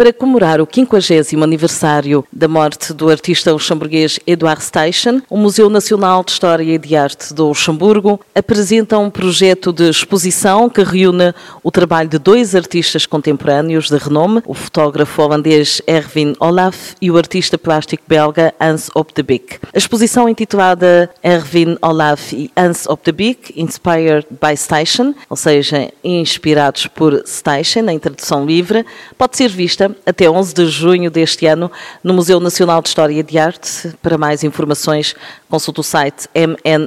para comemorar o 50 aniversário da morte do artista luxemburguês Eduard Steichen, o Museu Nacional de História e de Arte do Luxemburgo apresenta um projeto de exposição que reúne o trabalho de dois artistas contemporâneos de renome, o fotógrafo holandês Erwin Olaf e o artista plástico belga Hans Op de Beek. A exposição intitulada Erwin Olaf e Hans Op de Beek, Inspired by Steichen, ou seja, inspirados por Steichen, em tradução livre, pode ser vista até 11 de junho deste ano no Museu Nacional de História e de Arte. Para mais informações, consulte o site mnha.lu.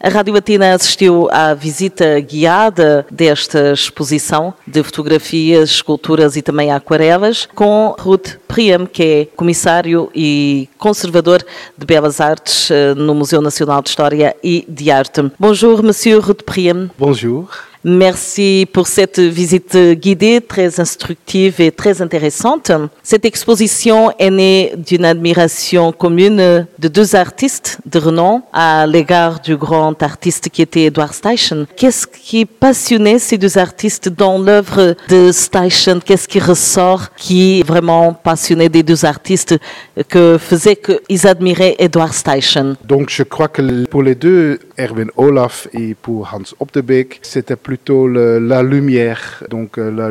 A Rádio Latina assistiu à visita guiada desta exposição de fotografias, esculturas e também aquarelas com Ruth Priam, que é comissário e conservador de Belas Artes eh, no Museu Nacional de História e de Arte. Bonjour, Monsieur Ruth Priam. Bonjour. Merci pour cette visite guidée très instructive et très intéressante. Cette exposition est née d'une admiration commune de deux artistes de renom à l'égard du grand artiste qui était Edward Steichen. Qu'est-ce qui passionnait ces deux artistes dans l'œuvre de Steichen? Qu'est-ce qui ressort qui vraiment passionnait des deux artistes que faisait qu'ils admiraient Edward Steichen? Donc je crois que pour les deux, Erwin Olaf et pour Hans Opdebeek, c'était plutôt la lumière, donc euh,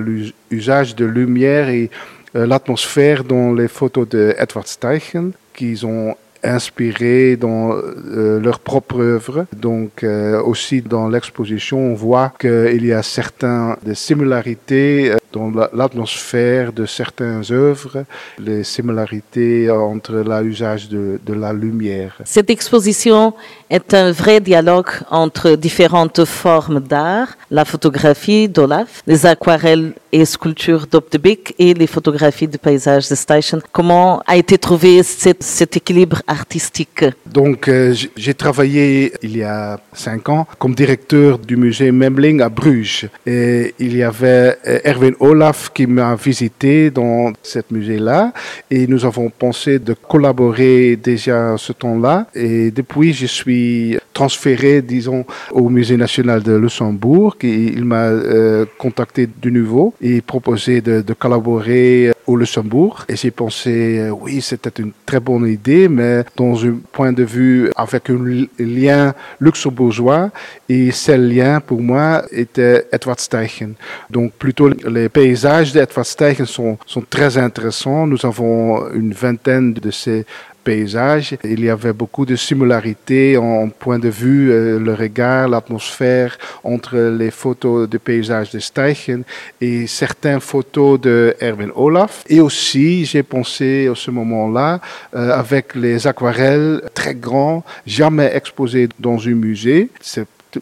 l'usage de lumière et euh, l'atmosphère dans les photos de Edward Steichen qu'ils ont inspiré dans euh, leur propre œuvre. Donc aussi dans l'exposition, on voit qu'il y a certaines similarités dans l'atmosphère de certaines œuvres, les similarités entre l'usage de, de, la lumière. Cette exposition est un vrai dialogue entre différentes formes d'art, la photographie d'Olaf, les aquarelles et sculptures d'Opdebeek et les photographies de paysages de Station. Comment a été trouvé cet, cet équilibre artistique? Donc, euh, j'ai travaillé il y a cinq ans comme directeur du musée Memling à Bruges. Et il y avait euh, Erwin Olaf qui m'a visité dans ce musée-là et nous avons pensé de collaborer déjà ce temps-là. Et depuis, je suis transféré, disons, au Musée national de Luxembourg. Il m'a euh, contacté de nouveau et proposé de, de collaborer au Luxembourg. Et j'ai pensé, euh, oui, c'était une très bonne idée, mais dans un point de vue avec un lien luxembourgeois. Et ce lien, pour moi, était Edward Steichen. Donc, plutôt, les paysages d'Edward Steichen sont, sont très intéressants. Nous avons une vingtaine de ces paysage. Il y avait beaucoup de similarités en point de vue, euh, le regard, l'atmosphère entre les photos de paysages de Steichen et certaines photos de Erwin Olaf. Et aussi, j'ai pensé à ce moment-là euh, avec les aquarelles très grands, jamais exposés dans un musée.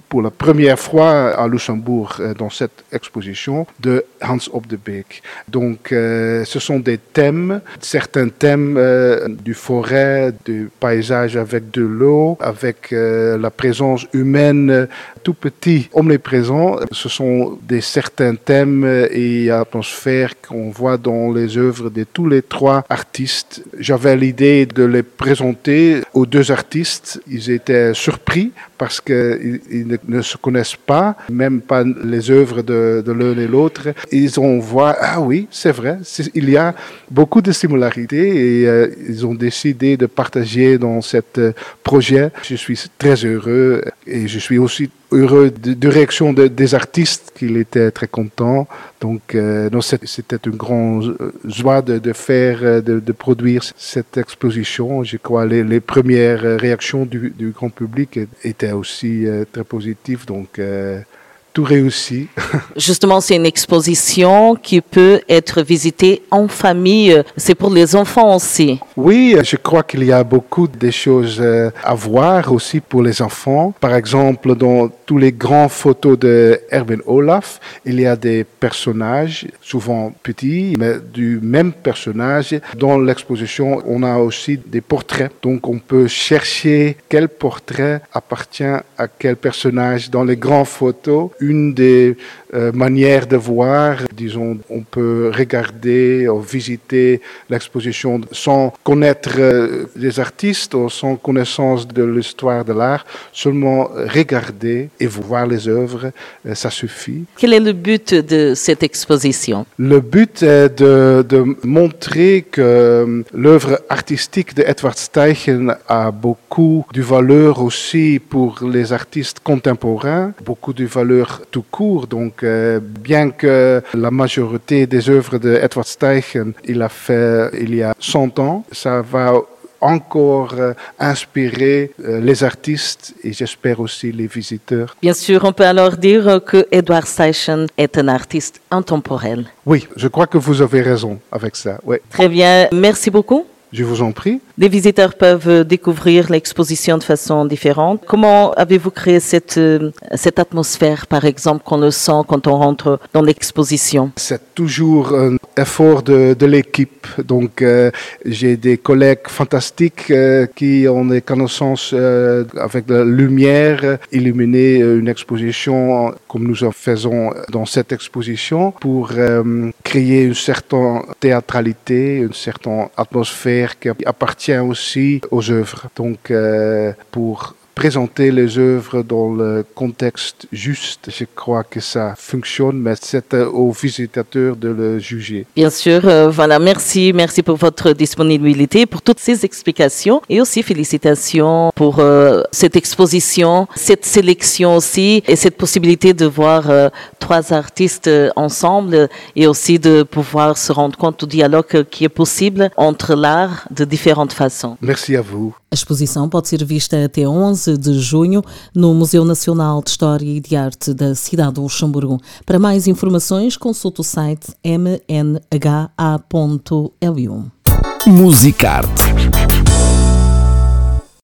Pour la première fois à Luxembourg euh, dans cette exposition de Hans Op de Beek. Donc, euh, ce sont des thèmes, certains thèmes euh, du forêt, du paysage avec de l'eau, avec la présence humaine tout petit, omniprésent. Ce sont des certains thèmes et atmosphères qu'on voit dans les œuvres de tous les trois artistes. J'avais l'idée de les présenter aux deux artistes. Ils étaient surpris parce ne, se connaissent pas, même pas les œuvres de, l'un et l'autre. Ils ont vu, ah oui, c'est vrai, il y a beaucoup de similarités et euh, ils ont décidé de partager dans ce euh, projet. Je suis très heureux et je suis aussi heureux de, réaction des artistes qu'il était très content. Donc, euh, c'était une grande joie de, faire, de, produire cette exposition. Je crois les, les premières réactions du, grand public étaient aussi euh, très positives. Donc, tout réussi. Justement, c'est une exposition qui peut être visitée en famille. C'est pour les enfants aussi. Oui, je crois qu'il y a beaucoup de choses euh, à voir aussi pour les enfants. Par exemple, dans tous les grands photos de Erwin Olaf, il y a des personnages, souvent petits, mais du même personnage. Dans l'exposition, on a aussi des portraits. Donc, on peut chercher quel portrait appartient à quel personnage dans les grandes photos. Une des euh, manières de voir, disons, on peut regarder ou visiter l'exposition sans connaître euh, les artistes ou sans connaissance de l'histoire de l'art, seulement regarder et voir les œuvres, euh, ça suffit. Quel est le but de cette exposition? Le but est de, de montrer que l'œuvre artistique de Edward Steichen a beaucoup de valeur aussi pour les artistes contemporains, beaucoup de valeur tout court. Donc, euh, bien que la majorité des œuvres de Edward Steichen, il a fait il y a 100 ans, ça va encore euh, inspirer euh, les artistes et j'espère aussi les visiteurs. Bien sûr, on peut alors dire que Edward Steichen est un artiste intemporel. Oui, je crois que vous avez raison avec ça. Oui. Très bien, merci beaucoup. Je vous en prie. Les visiteurs peuvent découvrir l'exposition de façon différente. Comment avez-vous créé cette, euh, cette atmosphère, par exemple, qu'on le sent quand on rentre dans l'exposition? C'est toujours un effort de, l'équipe. Donc, euh, j'ai des collègues fantastiques euh, qui ont des connaissances avec la lumière, illuminer une exposition comme nous en faisons dans cette exposition pour créer une certaine théâtralité, une certaine atmosphère qui appartient aussi aux œuvres. Donc, euh, pour présenter les œuvres dans le contexte juste. Je crois que ça fonctionne, mais c'est euh, aux visitateurs de le juger. Bien sûr, euh, voilà, merci, merci pour votre disponibilité, pour toutes ces explications et aussi félicitations pour euh, cette exposition, cette sélection aussi et cette possibilité de voir trois artistes ensemble et aussi de pouvoir se rendre compte du dialogue qui est possible entre l'art de différentes façons. Merci à vous. A exposição pode ser vista até 11 de junho no Museu Nacional de História e de Arte da cidade do Luxemburgo. Para mais informações, consulte o site. Musicarte